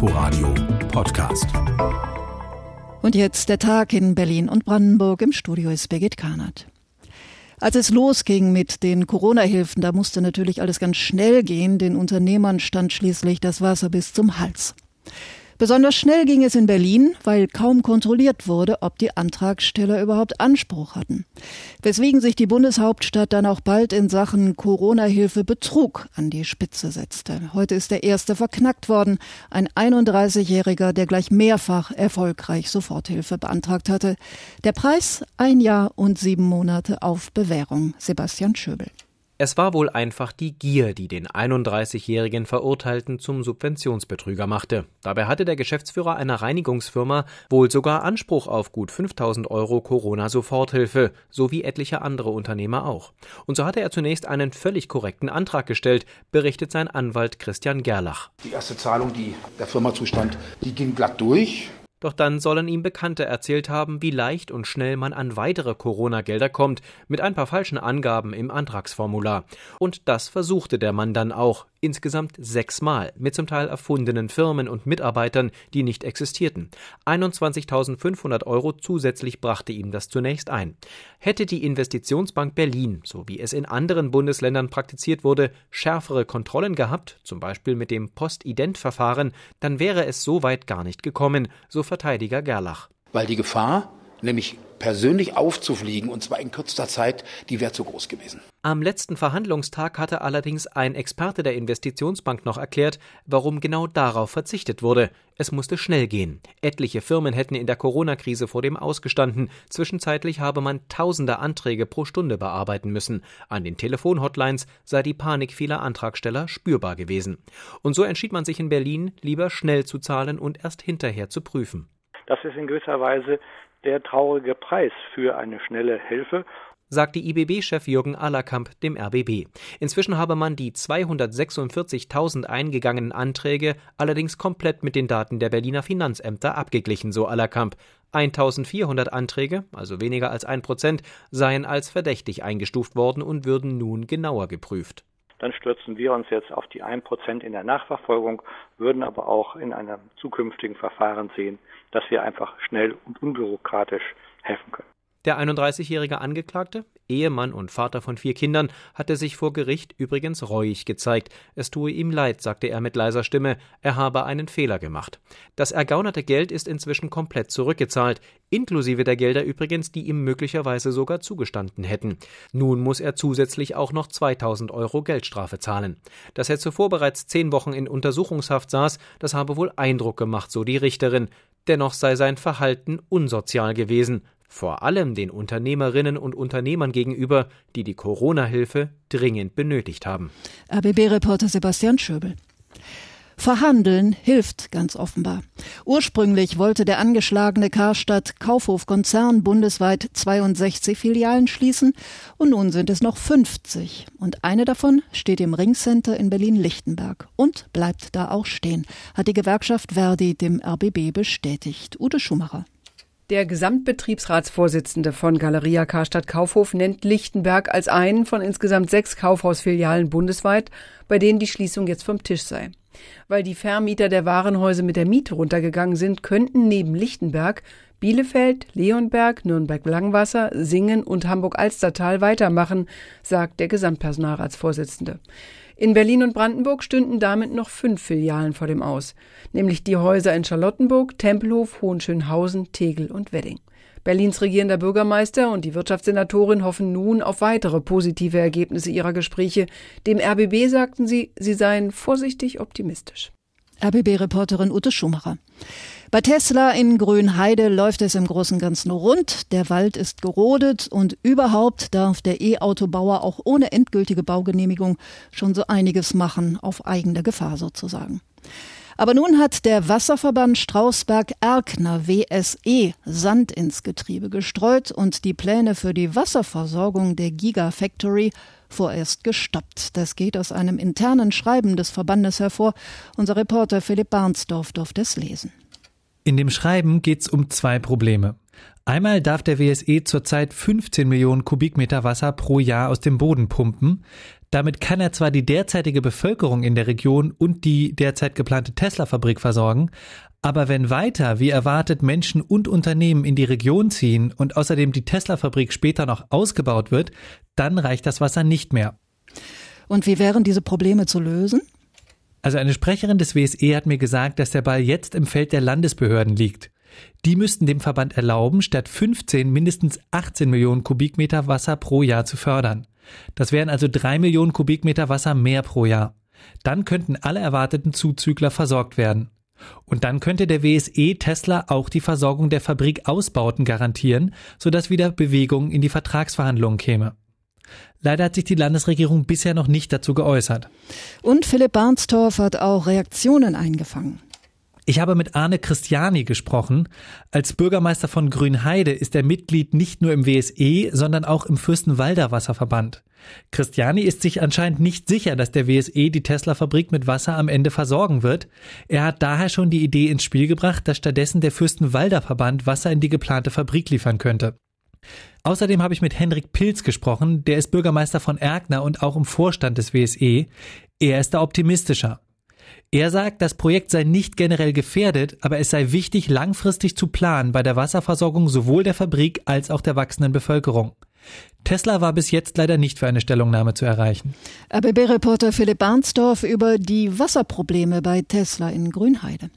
Inforadio Podcast. Und jetzt der Tag in Berlin und Brandenburg. Im Studio ist Birgit Kahnert. Als es losging mit den Corona-Hilfen, da musste natürlich alles ganz schnell gehen. Den Unternehmern stand schließlich das Wasser bis zum Hals. Besonders schnell ging es in Berlin, weil kaum kontrolliert wurde, ob die Antragsteller überhaupt Anspruch hatten. Weswegen sich die Bundeshauptstadt dann auch bald in Sachen Corona-Hilfe Betrug an die Spitze setzte. Heute ist der erste verknackt worden. Ein 31-Jähriger, der gleich mehrfach erfolgreich Soforthilfe beantragt hatte. Der Preis ein Jahr und sieben Monate auf Bewährung. Sebastian Schöbel. Es war wohl einfach die Gier, die den 31-jährigen Verurteilten zum Subventionsbetrüger machte. Dabei hatte der Geschäftsführer einer Reinigungsfirma wohl sogar Anspruch auf gut 5000 Euro Corona-Soforthilfe, so wie etliche andere Unternehmer auch. Und so hatte er zunächst einen völlig korrekten Antrag gestellt, berichtet sein Anwalt Christian Gerlach. Die erste Zahlung, die der Firma zustand, die ging glatt durch. Doch dann sollen ihm Bekannte erzählt haben, wie leicht und schnell man an weitere Corona-Gelder kommt, mit ein paar falschen Angaben im Antragsformular. Und das versuchte der Mann dann auch, insgesamt sechsmal, mit zum Teil erfundenen Firmen und Mitarbeitern, die nicht existierten. 21.500 Euro zusätzlich brachte ihm das zunächst ein. Hätte die Investitionsbank Berlin, so wie es in anderen Bundesländern praktiziert wurde, schärfere Kontrollen gehabt, zum Beispiel mit dem Postident-Verfahren, dann wäre es so weit gar nicht gekommen, so Verteidiger Gerlach. Weil die Gefahr, nämlich persönlich aufzufliegen, und zwar in kürzester Zeit, die wäre zu groß gewesen. Am letzten Verhandlungstag hatte allerdings ein Experte der Investitionsbank noch erklärt, warum genau darauf verzichtet wurde. Es musste schnell gehen. Etliche Firmen hätten in der Corona-Krise vor dem ausgestanden. Zwischenzeitlich habe man tausende Anträge pro Stunde bearbeiten müssen. An den Telefonhotlines sei die Panik vieler Antragsteller spürbar gewesen. Und so entschied man sich in Berlin, lieber schnell zu zahlen und erst hinterher zu prüfen. Das ist in gewisser Weise der traurige Preis für eine schnelle Hilfe sagte IBB-Chef Jürgen Allerkamp dem RBB. Inzwischen habe man die 246.000 eingegangenen Anträge allerdings komplett mit den Daten der Berliner Finanzämter abgeglichen, so Allerkamp. 1400 Anträge, also weniger als ein Prozent, seien als verdächtig eingestuft worden und würden nun genauer geprüft. Dann stürzen wir uns jetzt auf die 1% in der Nachverfolgung, würden aber auch in einem zukünftigen Verfahren sehen, dass wir einfach schnell und unbürokratisch helfen können. Der 31-jährige Angeklagte, Ehemann und Vater von vier Kindern, hatte sich vor Gericht übrigens reuig gezeigt. Es tue ihm leid, sagte er mit leiser Stimme, er habe einen Fehler gemacht. Das ergaunerte Geld ist inzwischen komplett zurückgezahlt, inklusive der Gelder übrigens, die ihm möglicherweise sogar zugestanden hätten. Nun muss er zusätzlich auch noch 2000 Euro Geldstrafe zahlen. Dass er zuvor bereits zehn Wochen in Untersuchungshaft saß, das habe wohl Eindruck gemacht, so die Richterin. Dennoch sei sein Verhalten unsozial gewesen, vor allem den Unternehmerinnen und Unternehmern gegenüber, die die Corona-Hilfe dringend benötigt haben. RBB-Reporter Sebastian Schöbel. Verhandeln hilft ganz offenbar. Ursprünglich wollte der angeschlagene Karstadt Kaufhof-Konzern bundesweit 62 Filialen schließen und nun sind es noch 50. Und eine davon steht im Ringcenter in Berlin-Lichtenberg und bleibt da auch stehen, hat die Gewerkschaft Verdi dem RBB bestätigt. Ute Schumacher. Der Gesamtbetriebsratsvorsitzende von Galeria Karstadt Kaufhof nennt Lichtenberg als einen von insgesamt sechs Kaufhausfilialen bundesweit, bei denen die Schließung jetzt vom Tisch sei. Weil die Vermieter der Warenhäuser mit der Miete runtergegangen sind, könnten neben Lichtenberg Bielefeld, Leonberg, Nürnberg-Langwasser, Singen und Hamburg-Alstertal weitermachen, sagt der Gesamtpersonalratsvorsitzende. In Berlin und Brandenburg stünden damit noch fünf Filialen vor dem Aus, nämlich die Häuser in Charlottenburg, Tempelhof, Hohenschönhausen, Tegel und Wedding. Berlins regierender Bürgermeister und die Wirtschaftssenatorin hoffen nun auf weitere positive Ergebnisse ihrer Gespräche. Dem RBB sagten sie, sie seien vorsichtig optimistisch. RBB-Reporterin Ute Schumacher. Bei Tesla in Grünheide läuft es im Großen und Ganzen rund. Der Wald ist gerodet und überhaupt darf der E-Autobauer auch ohne endgültige Baugenehmigung schon so einiges machen, auf eigene Gefahr sozusagen. Aber nun hat der Wasserverband Strausberg-Erkner WSE Sand ins Getriebe gestreut und die Pläne für die Wasserversorgung der Gigafactory vorerst gestoppt. Das geht aus einem internen Schreiben des Verbandes hervor. Unser Reporter Philipp Barnsdorf durfte es lesen. In dem Schreiben geht es um zwei Probleme. Einmal darf der WSE zurzeit 15 Millionen Kubikmeter Wasser pro Jahr aus dem Boden pumpen. Damit kann er zwar die derzeitige Bevölkerung in der Region und die derzeit geplante Tesla-Fabrik versorgen, aber wenn weiter, wie erwartet, Menschen und Unternehmen in die Region ziehen und außerdem die Tesla-Fabrik später noch ausgebaut wird, dann reicht das Wasser nicht mehr. Und wie wären diese Probleme zu lösen? Also eine Sprecherin des WSE hat mir gesagt, dass der Ball jetzt im Feld der Landesbehörden liegt. Die müssten dem Verband erlauben, statt 15 mindestens 18 Millionen Kubikmeter Wasser pro Jahr zu fördern. Das wären also drei Millionen Kubikmeter Wasser mehr pro Jahr. Dann könnten alle erwarteten Zuzügler versorgt werden. Und dann könnte der WSE Tesla auch die Versorgung der Fabrikausbauten garantieren, sodass wieder Bewegung in die Vertragsverhandlungen käme. Leider hat sich die Landesregierung bisher noch nicht dazu geäußert. Und Philipp Barnstorff hat auch Reaktionen eingefangen. Ich habe mit Arne Christiani gesprochen. Als Bürgermeister von Grünheide ist er Mitglied nicht nur im WSE, sondern auch im Fürstenwalder Wasserverband. Christiani ist sich anscheinend nicht sicher, dass der WSE die Tesla-Fabrik mit Wasser am Ende versorgen wird. Er hat daher schon die Idee ins Spiel gebracht, dass stattdessen der Fürstenwalder Verband Wasser in die geplante Fabrik liefern könnte. Außerdem habe ich mit Henrik Pilz gesprochen, der ist Bürgermeister von Erkner und auch im Vorstand des WSE. Er ist da optimistischer. Er sagt, das Projekt sei nicht generell gefährdet, aber es sei wichtig, langfristig zu planen bei der Wasserversorgung sowohl der Fabrik als auch der wachsenden Bevölkerung. Tesla war bis jetzt leider nicht für eine Stellungnahme zu erreichen. RBB-Reporter Philipp Barnsdorf über die Wasserprobleme bei Tesla in Grünheide.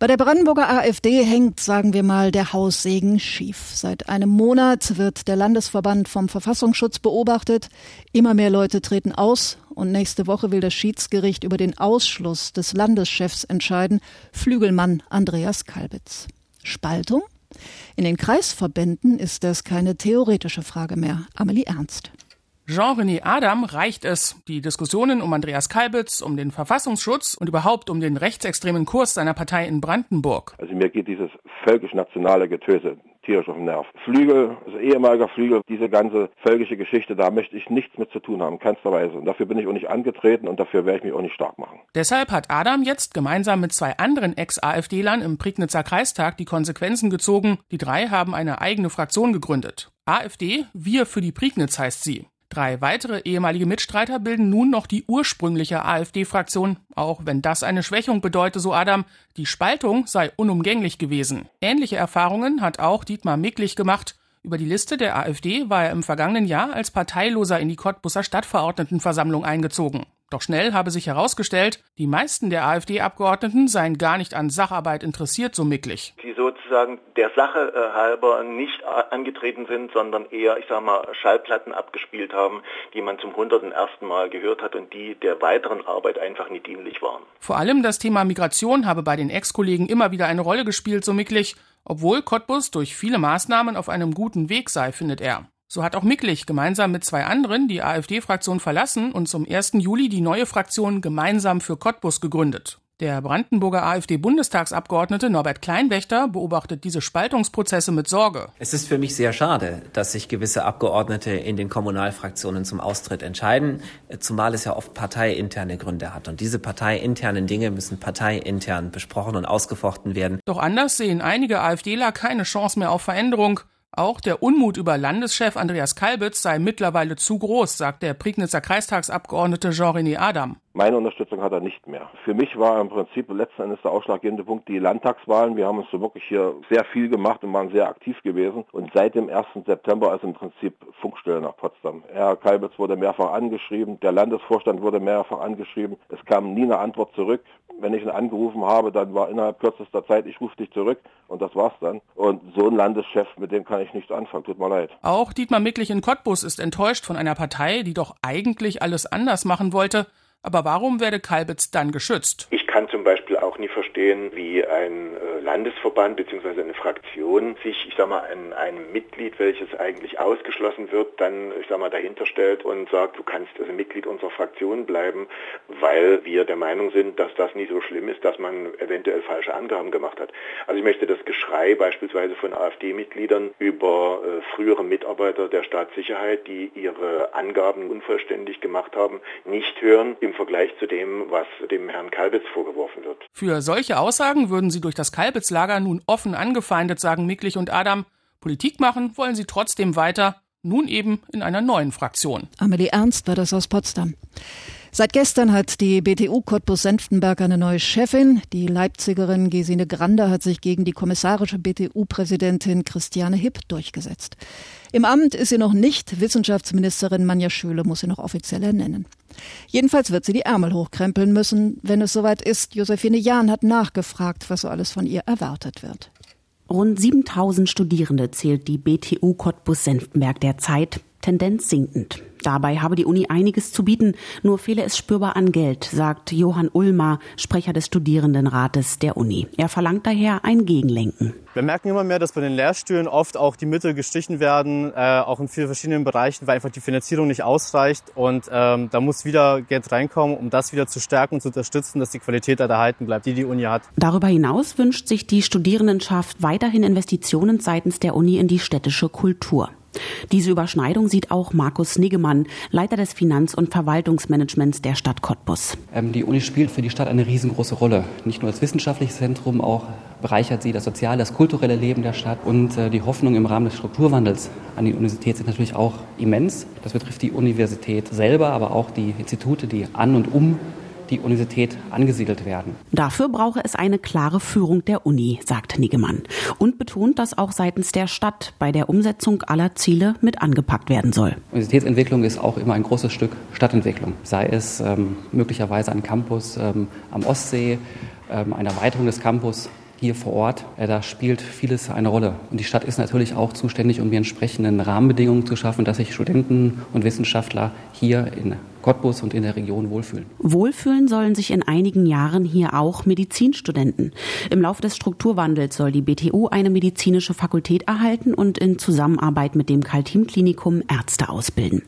Bei der Brandenburger AfD hängt, sagen wir mal, der Haussegen schief. Seit einem Monat wird der Landesverband vom Verfassungsschutz beobachtet. Immer mehr Leute treten aus und nächste Woche will das Schiedsgericht über den Ausschluss des Landeschefs entscheiden, Flügelmann Andreas Kalbitz. Spaltung? In den Kreisverbänden ist das keine theoretische Frage mehr. Amelie Ernst. Jean-René Adam reicht es, die Diskussionen um Andreas Kalbitz, um den Verfassungsschutz und überhaupt um den rechtsextremen Kurs seiner Partei in Brandenburg. Also mir geht dieses völkisch-nationale Getöse tierisch auf den Nerv. Flügel, also ehemaliger Flügel, diese ganze völkische Geschichte, da möchte ich nichts mit zu tun haben, keinster Weise. Und dafür bin ich auch nicht angetreten und dafür werde ich mich auch nicht stark machen. Deshalb hat Adam jetzt gemeinsam mit zwei anderen Ex-AfD-Lern im Prignitzer Kreistag die Konsequenzen gezogen. Die drei haben eine eigene Fraktion gegründet. AfD, wir für die Prignitz heißt sie. Drei weitere ehemalige Mitstreiter bilden nun noch die ursprüngliche AfD-Fraktion, auch wenn das eine Schwächung bedeute, so Adam, die Spaltung sei unumgänglich gewesen. Ähnliche Erfahrungen hat auch Dietmar Micklich gemacht. Über die Liste der AfD war er im vergangenen Jahr als Parteiloser in die Cottbusser Stadtverordnetenversammlung eingezogen. Doch schnell habe sich herausgestellt, die meisten der AfD-Abgeordneten seien gar nicht an Sacharbeit interessiert, so micklig. Die sozusagen der Sache äh, halber nicht angetreten sind, sondern eher, ich sag mal, Schallplatten abgespielt haben, die man zum hunderten ersten Mal gehört hat und die der weiteren Arbeit einfach nicht dienlich waren. Vor allem das Thema Migration habe bei den Ex-Kollegen immer wieder eine Rolle gespielt, so micklig, obwohl Cottbus durch viele Maßnahmen auf einem guten Weg sei, findet er. So hat auch Micklich gemeinsam mit zwei anderen die AfD-Fraktion verlassen und zum 1. Juli die neue Fraktion Gemeinsam für Cottbus gegründet. Der Brandenburger AfD-Bundestagsabgeordnete Norbert Kleinwächter beobachtet diese Spaltungsprozesse mit Sorge. Es ist für mich sehr schade, dass sich gewisse Abgeordnete in den Kommunalfraktionen zum Austritt entscheiden, zumal es ja oft parteiinterne Gründe hat. Und diese parteiinternen Dinge müssen parteiintern besprochen und ausgefochten werden. Doch anders sehen einige AfDler keine Chance mehr auf Veränderung. Auch der Unmut über Landeschef Andreas Kalbitz sei mittlerweile zu groß, sagt der Prignitzer Kreistagsabgeordnete Jean-René Adam. Meine Unterstützung hat er nicht mehr. Für mich war im Prinzip letzten Endes der ausschlaggebende Punkt die Landtagswahlen. Wir haben uns so wirklich hier sehr viel gemacht und waren sehr aktiv gewesen. Und seit dem 1. September ist im Prinzip Funkstelle nach Potsdam. Herr Kalbitz wurde mehrfach angeschrieben, der Landesvorstand wurde mehrfach angeschrieben. Es kam nie eine Antwort zurück. Wenn ich ihn angerufen habe, dann war innerhalb kürzester Zeit, ich rufe dich zurück und das war's dann. Und so ein Landeschef, mit dem kann ich nichts anfangen. Tut mir leid. Auch Dietmar Micklich in Cottbus ist enttäuscht von einer Partei, die doch eigentlich alles anders machen wollte. Aber warum werde Kalbitz dann geschützt? Ich kann zum Beispiel auch nie verstehen, wie ein äh, Landesverband bzw. eine Fraktion sich, ich sag mal, an einem Mitglied, welches eigentlich ausgeschlossen wird, dann, ich sag mal, dahinter stellt und sagt, du kannst also Mitglied unserer Fraktion bleiben, weil wir der Meinung sind, dass das nie so schlimm ist, dass man eventuell falsche Angaben gemacht hat. Also ich möchte das Geschrei beispielsweise von AfD-Mitgliedern über äh, frühere Mitarbeiter der Staatssicherheit, die ihre Angaben unvollständig gemacht haben, nicht hören im Vergleich zu dem, was dem Herrn Kalbitz vorgeworfen wird. Für solche Aussagen würden sie durch das Kalbitz-Lager nun offen angefeindet, sagen Micklich und Adam. Politik machen wollen sie trotzdem weiter, nun eben in einer neuen Fraktion. Amelie Ernst war das aus Potsdam. Seit gestern hat die BTU Cottbus-Senftenberg eine neue Chefin. Die Leipzigerin Gesine Grander hat sich gegen die kommissarische BTU-Präsidentin Christiane Hipp durchgesetzt. Im Amt ist sie noch nicht. Wissenschaftsministerin Manja Schöle muss sie noch offiziell ernennen. Jedenfalls wird sie die Ärmel hochkrempeln müssen, wenn es soweit ist. Josephine Jahn hat nachgefragt, was so alles von ihr erwartet wird. Rund 7000 Studierende zählt die BTU Cottbus-Senftenberg derzeit, Tendenz sinkend. Dabei habe die Uni einiges zu bieten, nur fehle es spürbar an Geld, sagt Johann Ulmer, Sprecher des Studierendenrates der Uni. Er verlangt daher ein Gegenlenken. Wir merken immer mehr, dass bei den Lehrstühlen oft auch die Mittel gestrichen werden, äh, auch in vielen verschiedenen Bereichen, weil einfach die Finanzierung nicht ausreicht. Und ähm, da muss wieder Geld reinkommen, um das wieder zu stärken und zu unterstützen, dass die Qualität erhalten bleibt, die die Uni hat. Darüber hinaus wünscht sich die Studierendenschaft weiterhin Investitionen seitens der Uni in die städtische Kultur. Diese Überschneidung sieht auch Markus Niggemann, Leiter des Finanz- und Verwaltungsmanagements der Stadt Cottbus. Ähm, die Uni spielt für die Stadt eine riesengroße Rolle. Nicht nur als wissenschaftliches Zentrum, auch bereichert sie das soziale, das kulturelle Leben der Stadt. Und äh, die Hoffnung im Rahmen des Strukturwandels an die Universität sind natürlich auch immens. Das betrifft die Universität selber, aber auch die Institute, die an und um die Universität angesiedelt werden. Dafür brauche es eine klare Führung der Uni, sagt Niggemann und betont, dass auch seitens der Stadt bei der Umsetzung aller Ziele mit angepackt werden soll. Universitätsentwicklung ist auch immer ein großes Stück Stadtentwicklung, sei es ähm, möglicherweise ein Campus ähm, am Ostsee, ähm, eine Erweiterung des Campus hier vor Ort, äh, da spielt vieles eine Rolle. Und die Stadt ist natürlich auch zuständig, um die entsprechenden Rahmenbedingungen zu schaffen, dass sich Studenten und Wissenschaftler hier in Cottbus und in der Region wohlfühlen. Wohlfühlen sollen sich in einigen Jahren hier auch Medizinstudenten. Im Laufe des Strukturwandels soll die BTU eine medizinische Fakultät erhalten und in Zusammenarbeit mit dem Kaltim-Klinikum Ärzte ausbilden.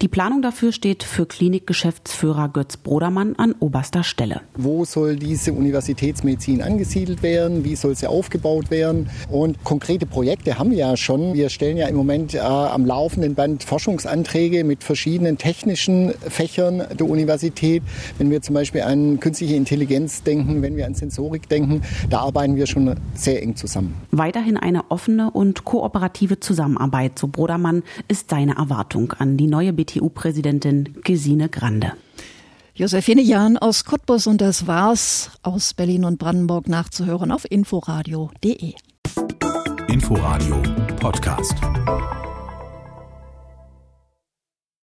Die Planung dafür steht für Klinikgeschäftsführer Götz Brodermann an oberster Stelle. Wo soll diese Universitätsmedizin angesiedelt werden? Wie soll sie aufgebaut werden? Und konkrete Projekte haben wir ja schon. Wir stellen ja im Moment äh, am laufenden Band Forschungsanträge mit verschiedenen technischen Fächern Fächern der Universität. Wenn wir zum Beispiel an künstliche Intelligenz denken, wenn wir an Sensorik denken, da arbeiten wir schon sehr eng zusammen. Weiterhin eine offene und kooperative Zusammenarbeit, so Brodermann, ist seine Erwartung an die neue BTU-Präsidentin Gesine Grande. Josephine Jahn aus Cottbus und das war's aus Berlin und Brandenburg nachzuhören auf inforadio.de. Inforadio Podcast.